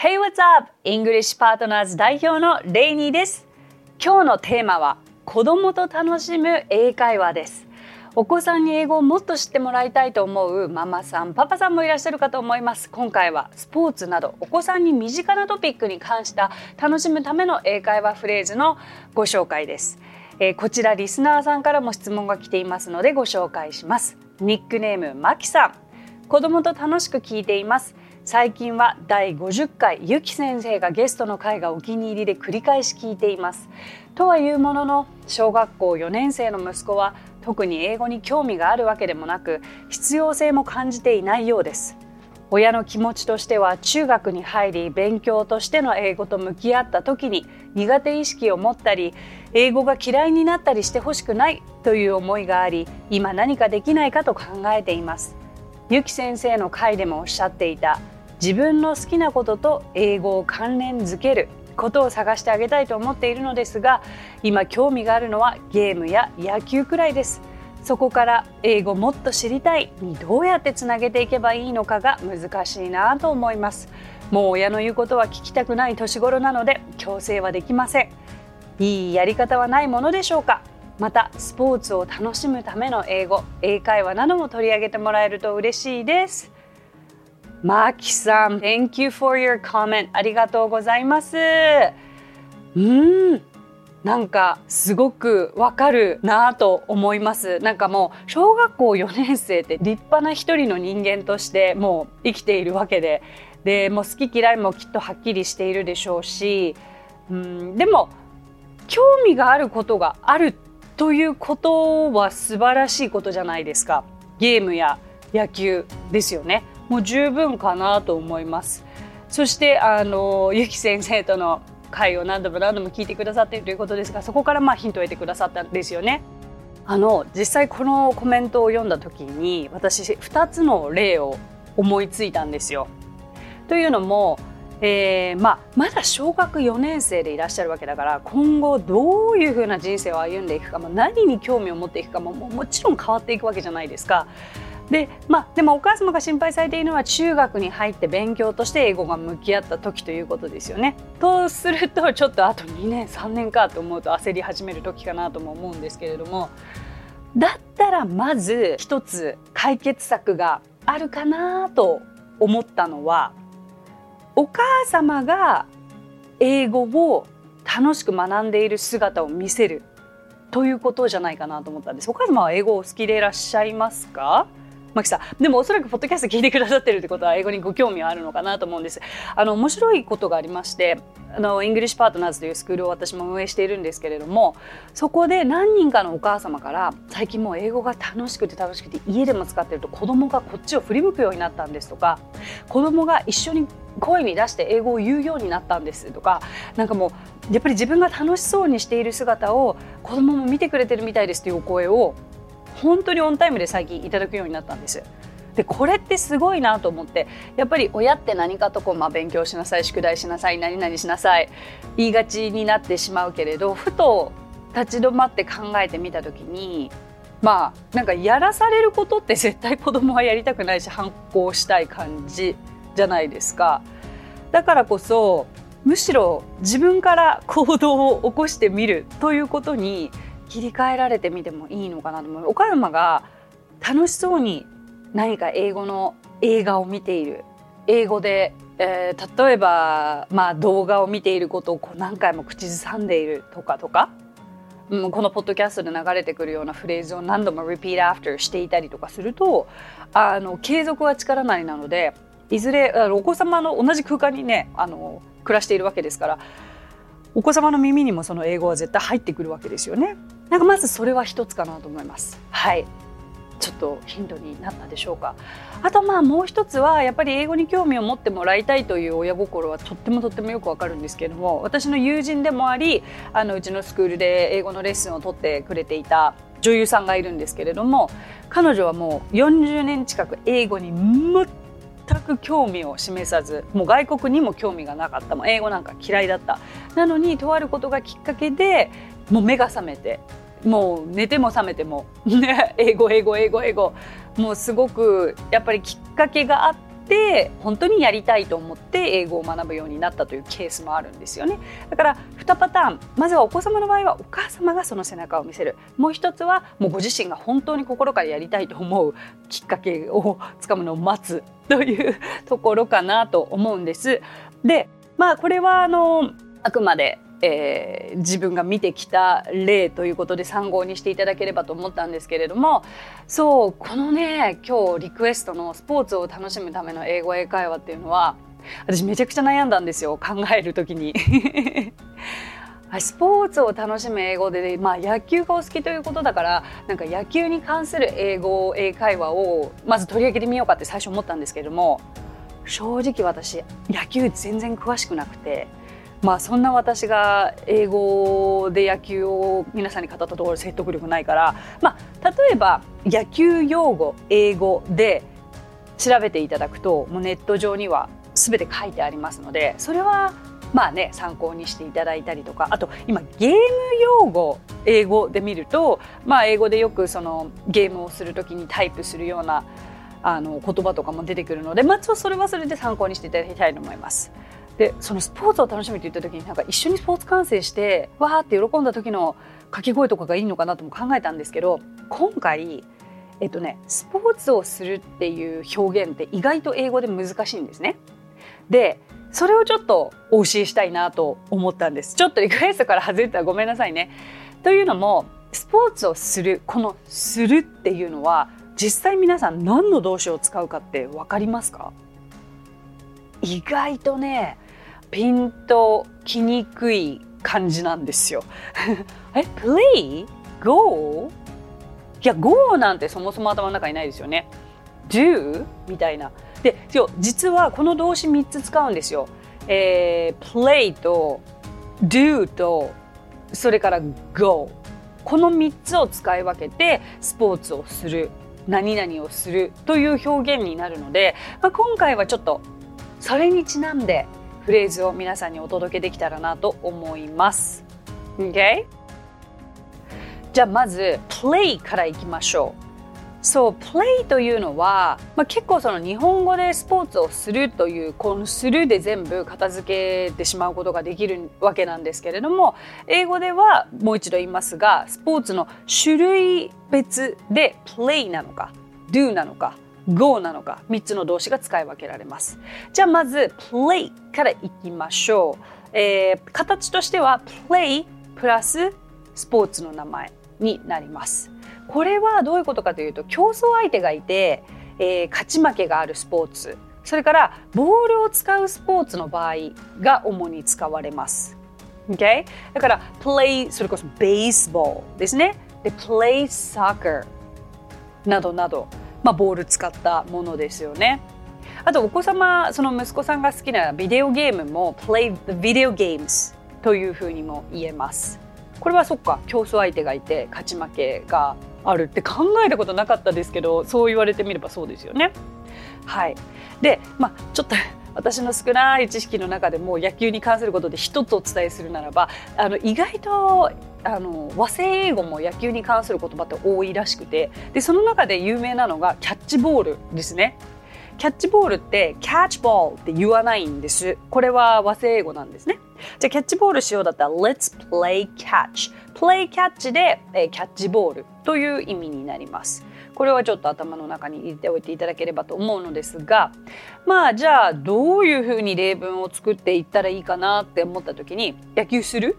Hey, what's up? English Partners 代表のレイニーです。今日のテーマは子供と楽しむ英会話です。お子さんに英語をもっと知ってもらいたいと思うママさん、パパさんもいらっしゃるかと思います。今回はスポーツなどお子さんに身近なトピックに関した楽しむための英会話フレーズのご紹介です。えー、こちらリスナーさんからも質問が来ていますのでご紹介します。ニックネームマキさん。子供と楽しく聞いています。最近は第50回ゆき先生がゲストの回がお気に入りで繰り返し聞いています。とはいうものの小学校4年生の息子は特に英語に興味があるわけでもなく必要性も感じていないようです。親の気持ちとしては中学に入り勉強としての英語と向き合った時に苦手意識を持ったり英語が嫌いになったりしてほしくないという思いがあり今何かできないかと考えています。ゆき先生の回でもおっしゃっていた自分の好きなことと英語を関連づけることを探してあげたいと思っているのですが今興味があるのはゲームや野球くらいです。そこから英語もっと知りたい。にどうやってつなげていけばいいのかが難しいなと思います。もう親の言うことは聞きたくない年頃なので強制はできません。いいやり方はないものでしょうか。またスポーツを楽しむための英語英会話なども取り上げてもらえると嬉しいです。マキさん、Thank you for your comment. ありがとうございます。うん。なんかすごくわかるなと思います。なんかもう小学校4年生って立派な一人の人間としてもう生きているわけで、でもう好き嫌いもきっとはっきりしているでしょうし、うん、でも興味があることがあるということは素晴らしいことじゃないですか。ゲームや野球ですよね。もう十分かなと思います。そしてあのゆき先生との会を何度も何度も聞いてくださっているということですがそこからまあヒントを得てくださったんですよね。あの実際このコメントを読んだ時に私2つの例を思いついたんですよ。というのも、えーまあ、まだ小学4年生でいらっしゃるわけだから今後どういうふうな人生を歩んでいくか、まあ、何に興味を持っていくかももちろん変わっていくわけじゃないですか。で,、まあ、でもお母様が心配されているのは中学に入って勉強として英語が向き合った時ということですよね。とするとちょっとあと2年3年かと思うと焦り始める時かなとも思うんですけれどもだったらまず一つ解決策があるかなと思ったのはお母様が英語を楽しく学んでいる姿を見せるということじゃないかなと思ったんです。お母様は英語を好きでいらっしゃいますか？マキさんでもおそらくポッドキャスト聞いてくださってるってことは英語にご興味はあるのかなと思うんです。あの面白いことがありましてあのイングリッシュパートナーズというスクールを私も運営しているんですけれどもそこで何人かのお母様から最近もう英語が楽しくて楽しくて家でも使ってると子供がこっちを振り向くようになったんですとか子供が一緒に声に出して英語を言うようになったんですとかなんかもうやっぱり自分が楽しそうにしている姿を子供も見てくれてるみたいですというお声を本当にオンタイムで最近いただくようになったんです。でこれってすごいなと思ってやっぱり親って何かとこう、まあ、勉強しなさい宿題しなさい何々しなさい言いがちになってしまうけれどふと立ち止まって考えてみた時にまあなんかやらされることって絶対子供はやりたくないし反抗したい感じじゃないですか。だからこそむしろ自分から行動を起こしてみるということに切り替えられてみてもいいのかなと思う。岡山が楽しそうに何か英語の映画を見ている。英語で、えー、例えば、まあ、動画を見ていることをこう何回も口ずさんでいるとかとか、うん、このポッドキャストで流れてくるようなフレーズを何度も repeat after していたりとかするとあの継続は力なりなのでいずれお子様の同じ空間にねあの暮らしているわけですからお子様の耳にもその英語は絶対入ってくるわけですよね。なんかまずそれは一つかなと思います。はい。ちょっとヒントになったでしょうか。あとまあもう一つはやっぱり英語に興味を持ってもらいたいという親心はとってもとってもよくわかるんですけれども私の友人でもありあのうちのスクールで英語のレッスンを取ってくれていた女優さんがいるんですけれども彼女はもう40年近く英語に全く興味を示さずもう外国にも興味がなかった。も英語なんか嫌いだった。なのにとあることがきっかけでもう目が覚めてもう寝ても覚めても、英語英語英語英語。もうすごくやっぱりきっかけがあっって本当にやりたいと思って英語を学ぶようになったというケースもあるんですよね。だから2パターン。まずはお子様の場合はお母様がその背中を見せる。もう一つはもうご自身が本当に心からやりたいと思うきっかけをつかむのを待つというところかなと思うんです。でまあこれはあのあくまでえー、自分が見てきた例ということで参考にしていただければと思ったんですけれどもそうこのね今日リクエストのスポーツを楽しむための英語英会話っていうのは私めちゃくちゃ悩んだんですよ考える時に。スポーツを楽しむ英語で、まあ、野球がお好きということだからなんか野球に関する英語英会話をまず取り上げてみようかって最初思ったんですけれども正直私野球全然詳しくなくてまあそんな私が英語で野球を皆さんに語ったところ説得力ないから、まあ、例えば野球用語英語で調べていただくともうネット上には全て書いてありますのでそれはまあね参考にしていただいたりとかあと今ゲーム用語英語で見ると、まあ、英語でよくそのゲームをする時にタイプするようなあの言葉とかも出てくるので、まあ、それはそれで参考にしていただきたいと思います。でそのスポーツを楽しみって言った時になんか一緒にスポーツ観戦してわーって喜んだ時の掛け声とかがいいのかなとも考えたんですけど今回えっとねスポーツをするっていう表現って意外と英語で難しいんですね。でそれをちょっとお教えしたいなと思ったんです。ちょっとリクエストから外れたらごめんなさいね。というのもスポーツをするこの「する」っていうのは実際皆さん何の動詞を使うかって分かりますか？意外とねピンときにくい感じなんですよ。え、play? go? いや、go なんてそもそも頭の中にないですよね。do? みたいな。で、実はこの動詞3つ使うんですよ。えー、play と do とそれから go。この3つを使い分けてスポーツをする。何々をするという表現になるので、まあ、今回はちょっとそれにちなんでフレーズを皆さんにお届けできたらなと思います。Okay? じゃあまず play からいきましょう。そう play というのは、まあ、結構その日本語でスポーツをするというこの「する」で全部片付けてしまうことができるわけなんですけれども英語ではもう一度言いますがスポーツの種類別で play なのか do なのか go なのか3つの動詞が使い分けられます。じゃあまず play からいきましょう。えー、形としては play プラススポーツの名前になります。これはどういうことかというと競争相手がいて、えー、勝ち負けがあるスポーツそれからボールを使うスポーツの場合が主に使われます。Okay? だから play それこそベースボールですね。で play soccer などなどまあ、ボール使ったものですよね。あとお子様その息子さんが好きなビデオゲームも play the video games というふうにも言えます。これはそっか競争相手がいて勝ち負けがあるって考えたことなかったですけどそう言われてみればそうですよね。はい、でまあちょっと私の少ない知識の中でも野球に関することで一つお伝えするならばあの意外とあの和製英語も野球に関する言葉って多いらしくてでその中で有名なのがキャッチボールですね。キャッチボールってキャッチボールって言わないんです。これは和製英語なんですね。じゃあキャッチボールしようだったら Let's play catch。play catch で、えー、キャッチボールという意味になります。これはちょっと頭の中に入れておいていただければと思うのですがまあじゃあどういうふうに例文を作っていったらいいかなって思った時に 野球する？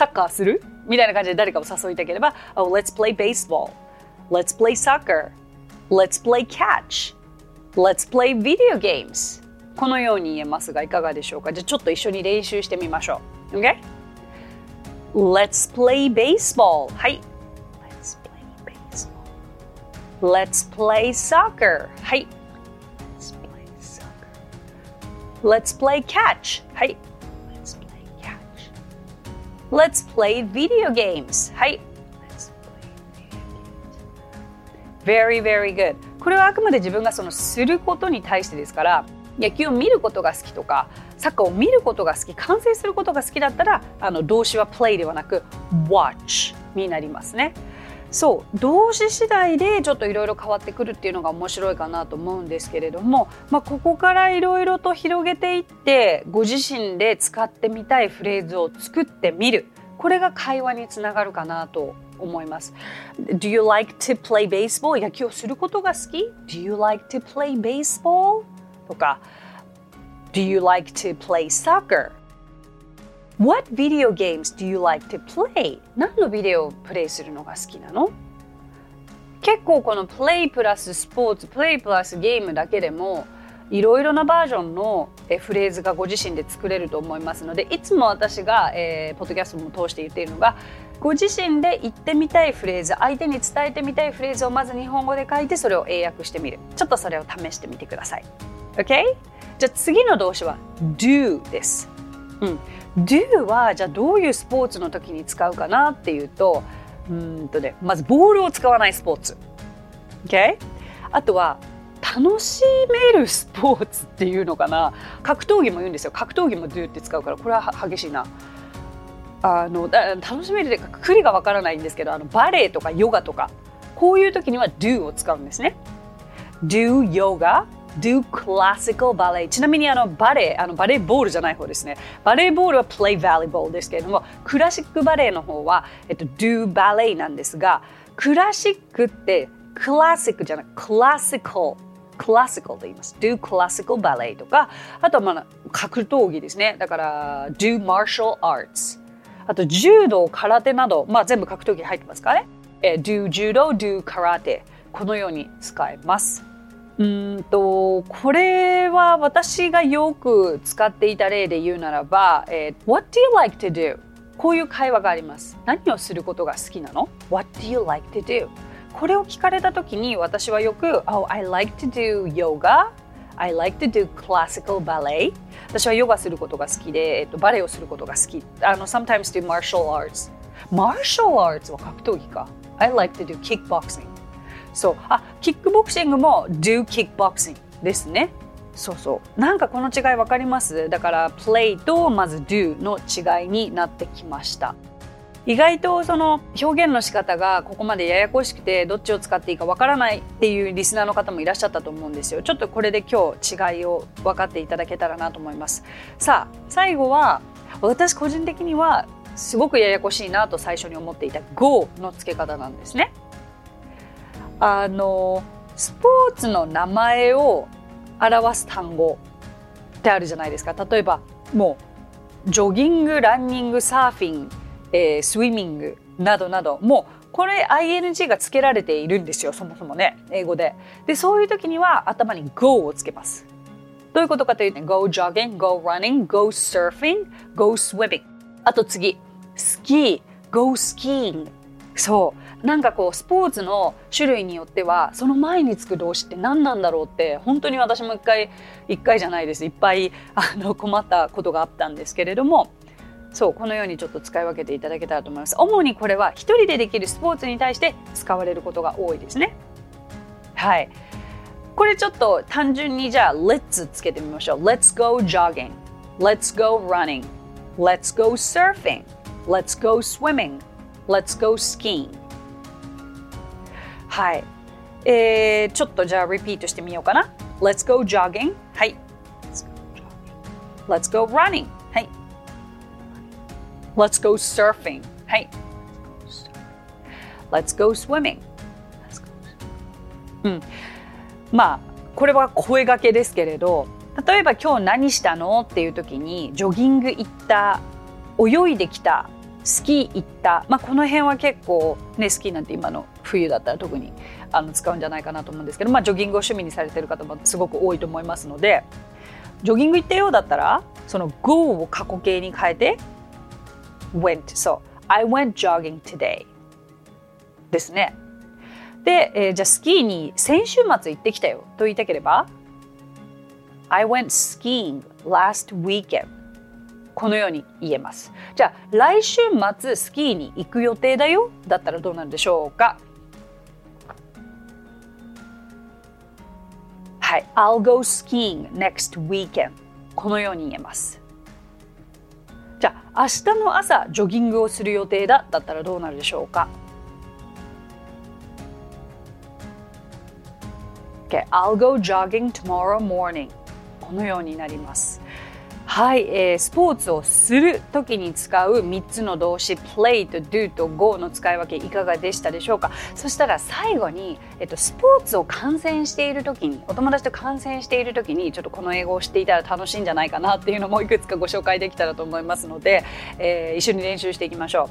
サッカーするみたいな感じで誰かを誘いたければ、oh, Let's play baseball Let's play soccer Let's play catch Let's play video games このように言えますがいかがでしょうかじゃあちょっと一緒に練習してみましょう OK? Let's play baseball はい Let's play soccer はい Let's play soccer Let's play catch はい Let's play catch Let's play video games. はい Very, very good. これはあくまで自分がそのすることに対してですから野球を見ることが好きとかサッカーを見ることが好き観戦することが好きだったらあの動詞は play ではなく watch になりますね。そう動詞次第でちょっといろいろ変わってくるっていうのが面白いかなと思うんですけれども、まあ、ここからいろいろと広げていってご自身で使ってみたいフレーズを作ってみるこれが会話につながるかなと思います。Do you like to play baseball? 野球をすることが好き ?Do you like to play baseball? とか Do you like to play soccer? What video games do you like to play? 何のビデオをプレイするのが好きなの？結構このプレイプラススポーツ、プレイプラスゲームだけでもいろいろなバージョンのフレーズがご自身で作れると思いますのでいつも私が、えー、ポッドキャストも通して言っているのがご自身で言ってみたいフレーズ相手に伝えてみたいフレーズをまず日本語で書いてそれを英訳してみる。ちょっとそれを試してみてください。OK? じゃあ次の動詞は do です、うん、do はじゃあどういうスポーツの時に使うかなっていうとうんとねまずボールを使わないスポーツ。OK? あとは楽しめるスポーツっていうのかな。格闘技も言うんですよ。格闘技も do って使うからこれは激しいな。あの楽しめるというかくりがわからないんですけどあのバレエとかヨガとかこういう時には do を使うんですね。do yoga do classical ballet. ちなみにあのバレエあのバレーボールじゃない方ですね。バレーボールは play volleyball ですけれどもクラシックバレエの方は、えっと、do ballet なんですがクラシックってクラシックじゃないクラシカルクラシカルと言います。do classical ballet とかあとはまあ格闘技ですね。だから do martial arts あと柔道空手など、まあ、全部格闘技入ってますかね、え do 柔道 do 空手このように使えます。うんとこれは私がよく使っていた例で言うならば、えー、What do you like to do? こういう会話があります。何をすることが好きなの ?What do you like to do? これを聞かれた時に私はよく Oh, I like to do yoga I like to do classical ballet 私はヨガすることが好きで、えっと、バレエをすることが好きあの sometimes do martial arts martial arts は格闘技か I like to do kickboxing そう。あキックボクシングも do kickboxing ですね。そうそう。なんかこの違い分かります？だから play とまず do の違いになってきました。意外とその表現の仕方がここまでややこしくてどっちを使っていいかわからないっていうリスナーの方もいらっしゃったと思うんですよ。ちょっとこれで今日違いを分かっていただけたらなと思います。さあ最後は私個人的にはすごくややこしいなと最初に思っていた Go の付け方なんですね。あのスポーツの名前を表す単語ってあるじゃないですか。例えばもうジョギングランニングサーフィン、えー、スイミングなどなど。もうこれ ing がつけられているんですよそもそもね英語で。でそういう時には頭に go をつけます。どういうことかというと go jogging go running go surfing go swimming あと次スキー go skiing そう。なんかこうスポーツの種類によってはその前につく動詞って何なんだろうって本当に私も一回一回じゃないです。いっぱいあの困ったことがあったんですけれどもそうこのようにちょっと使い分けていただけたらと思います。主にこれは一人でできるスポーツに対して使われることが多いですね。はい。これちょっと単純にじゃあ Let's つけてみましょう。Let's go jogging. Let's go running. Let's go surfing. Let's go swimming. Let's go skiing. はい、えー、ちょっとじゃあリピートしてみようかな。Let's go jogging. はい。Let's go running. はい。Let's go surfing. はい。Let's go swimming. うん。まあこれは声がけですけれど例えば今日何したのっていう時にジョギング行った泳いできたスキー行った、まあ、この辺は結構、ね、スキーなんて今の冬だったら特にあの使うんじゃないかなと思うんですけど、まあ、ジョギングを趣味にされてる方もすごく多いと思いますのでジョギング行ったようだったらその go を過去形に変えて went. そう I went jogging today. ですね。で、えー、じゃあスキーに先週末行ってきたよと言いたければ I went skiing last weekend. このように言えます。じゃあ来週末スキーに行く予定だよ？だったらどうなるでしょうか？はい。I'll go skiing next weekend このように言えます。じゃあ明日の朝ジョギングをする予定だ？だったらどうなるでしょうか？Okay, I'll go jogging tomorrow morning このようになります。はい、えー、スポーツをする時に使う3つの動詞 play と do と go の使い分けいかがでしたでしょうか？そしたら最後に、えっと、スポーツを観戦している時にお友達と観戦している時にちょっとこの英語を知っていたら楽しいんじゃないかなっていうのもいくつかご紹介できたらと思いますので、えー、一緒に練習していきましょう。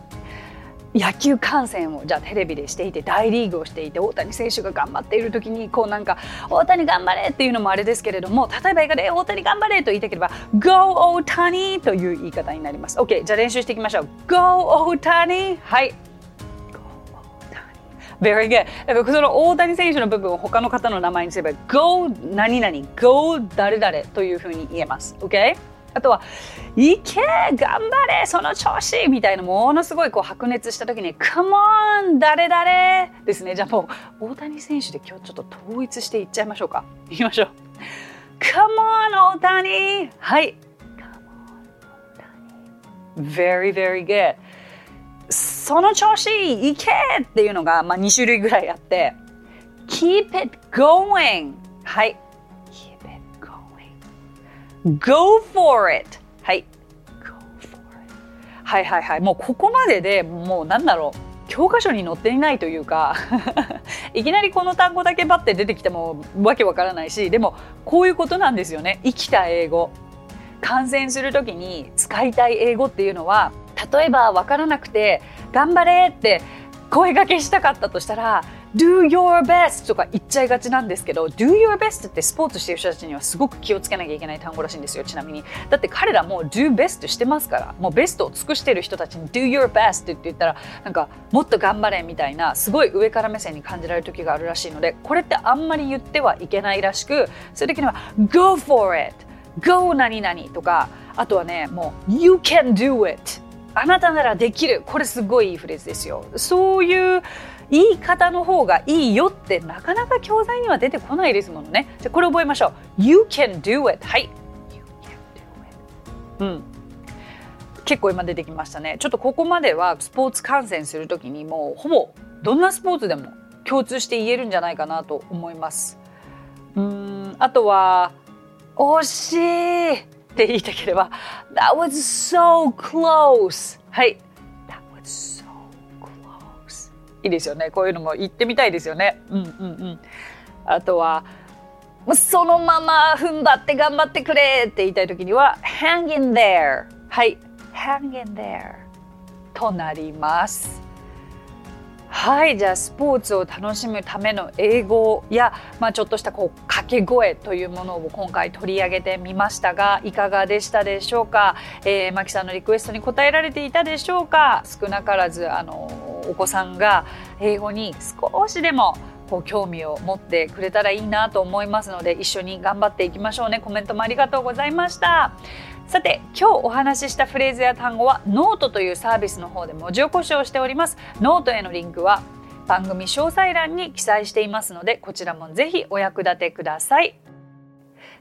野球観戦をじゃあテレビでしていて大リーグをしていて大谷選手が頑張っている時にこうなんか大谷頑張れっていうのもあれですけれども例えば映画で大谷頑張れと言いたければ Go 大谷という言い方になります OK じゃあ練習していきましょう Go 大谷はい Very good. その大谷選手の部分を他の方の名前にすれば Go 何々 Go 誰々というふうに言えます。OK? あとは「いけ頑張れその調子!」みたいなものすごいこう白熱した時に「Come on 誰誰!」ですね。じゃあもう大谷選手で今日ちょっと統一していっちゃいましょうか。いきましょう「Come on 大谷!」はい。Very very good その調子いけっていうのが、まあ、2種類ぐらいあって。Keep it going はい。Go for it! はい。Go for it. はいはいはい。もうここまででもうなんだろう。教科書に載っていないというか いきなりこの単語だけバッて出てきてもわけわからないしでもこういうことなんですよね生きた英語感染する時に使いたい英語っていうのは例えばわからなくて「頑張れ!」って声がけしたかったとしたら do your best とか言っちゃいがちなんですけど do your best ってスポーツしてる人たちにはすごく気をつけなきゃいけない単語らしいんですよちなみに。だって彼らも do best してますからもうベストを尽くしてる人たちに do your best って言ったらなんかもっと頑張れみたいなすごい上から目線に感じられる時があるらしいのでこれってあんまり言ってはいけないらしくそういう時には go for it! Go 何々とかあとはねもう you can do it! あなたならできる。これすごいいいフレーズですよ。そういう言い方の方がいいよってなかなか教材には出てこないですもんね。じゃこれ覚えましょう。You can do it. はい。You can do it うん。結構今出てきましたね。ちょっとここまではスポーツ観戦するときにもうほぼどんなスポーツでも共通して言えるんじゃないかなと思います。うん。あとは惜しいって言いたければ That was so close. はい。That was so いいですよね。こういうのも行ってみたいですよね。うんうんうん、あとはそのまま踏ん張って頑張ってくれって言いたい時には hang in there はい。hang in there となります。はいじゃあスポーツを楽しむための英語や、まあ、ちょっとしたこう掛け声というものを今回取り上げてみましたがいかがでしたでしょうか、えー、マキさんのリクエストに答えられていたでしょうか？少なからずあのお子さんが英語に少しでもこう興味を持ってくれたらいいなと思いますので一緒に頑張っていきましょうね。コメントもありがとうございました。さて今日お話ししたフレーズや単語はノートというサービスの方で文字起こしをしております。ノートへのリンクは番組詳細欄に記載していますのでこちらもぜひお役立てください。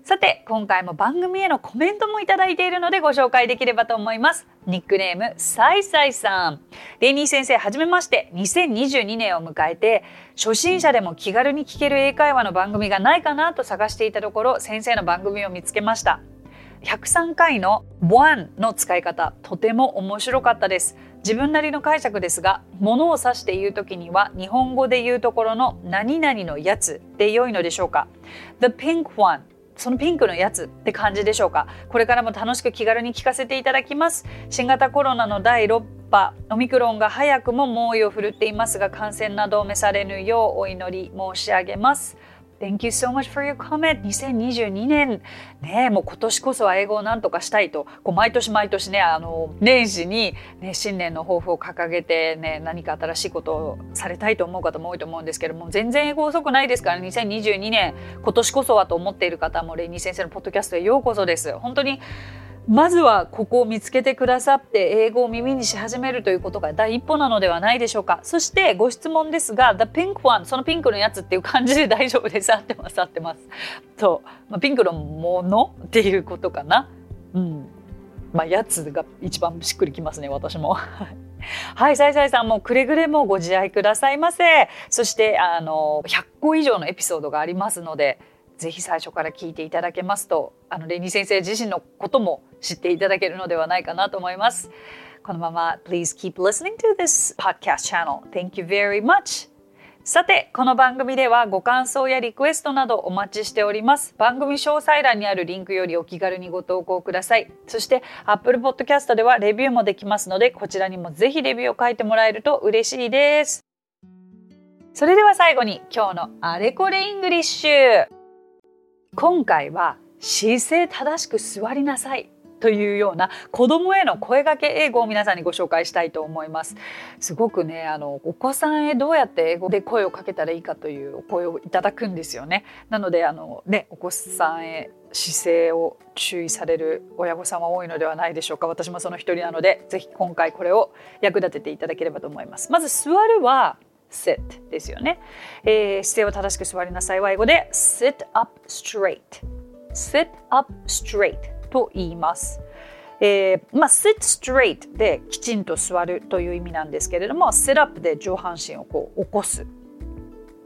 さて今回も番組へのコメントもいただいているのでご紹介できればと思います。ニックネームサイサイさん。レイニー先生はじめまして。2022年を迎えて初心者でも気軽に聞ける英会話の番組がないかなと探していたところ先生の番組を見つけました。103回の One の使い方とても面白かったです。自分なりの解釈ですが物を指して言う時には日本語で言うところの何々のやつで良いのでしょうか？The pink one そのピンクのやつって感じでしょうか？これからも楽しく気軽に聞かせていただきます。新型コロナの第6波オミクロンが早くも猛威を振るっていますが感染などを召されぬようお祈り申し上げます。Thank you so much for your comment. 2022年、ね、もう今年こそは英語をなんとかしたいと、こう毎年毎年ね、あの、年始に、ね、新年の抱負を掲げてね、何か新しいことをされたいと思う方も多いと思うんですけども、全然英語遅くないですから、2022年、今年こそはと思っている方も、レイニー先生のポッドキャストへようこそです。本当にまずはここを見つけてくださって英語を耳にし始めるということが第一歩なのではないでしょうか。そしてご質問ですが The pink one そのピンクのやつっていう感じで 大丈夫です。合ってます合ってます。と、まあ、ピンクのものっていうことかな。うん。まあやつが一番しっくりきますね私も。はい、さいさいさんもくれぐれもご自愛くださいませ。そしてあの100個以上のエピソードがありますので、ぜひ最初から聞いていただけますと、あのレニー先生自身のことも知っていただけるのではないかなと思います。このまま Please keep listening to this podcast channel. Thank you very much. さて、この番組ではご感想やリクエストなどお待ちしております。番組詳細欄にあるリンクよりお気軽にご投稿ください。そして Apple Podcast ではレビューもできますので、こちらにもぜひレビューを書いてもらえると嬉しいです。それでは最後に今日のあれこれイングリッシュ。今回は姿勢正しく座りなさいというような子供への声掛け英語を皆さんにご紹介したいと思います。すごくねあのお子さんへどうやって英語で声をかけたらいいかというお声をいただくんですよね。なのであのねお子さんへ姿勢を注意される親御さんは多いのではないでしょうか。私もその一人なのでぜひ今回これを役立てていただければと思います。まず座るは sit ですよね、えー、姿勢を正しく座りなさい。は英語で sit up straight sit up straight と言います。えーまあ、sit straight できちんと座るという意味なんですけれども sit up で上半身をこう起こす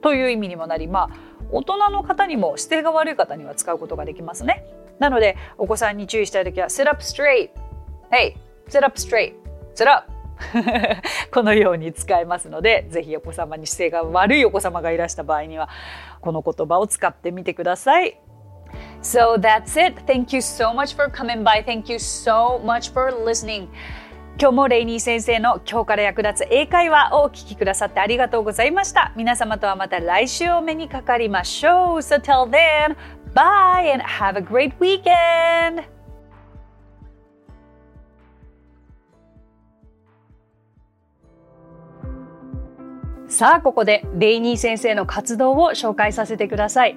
という意味にもなり、まあ、大人の方にも姿勢が悪い方には使うことができますね。なのでお子さんに注意したい時は sit up straight Hey sit up straight sit up このように使えますのでぜひお子様に姿勢が悪いお子様がいらした場合にはこの言葉を使ってみてください。So that's it. Thank you so much for coming by. Thank you so much for listening. 今日もレイニー先生の今日から役立つ英会話をお聞きくださってありがとうございました。皆様とはまた来週お目にかかりましょう。So till then, bye and have a great weekend! さあここでレイニー先生の活動を紹介させてください。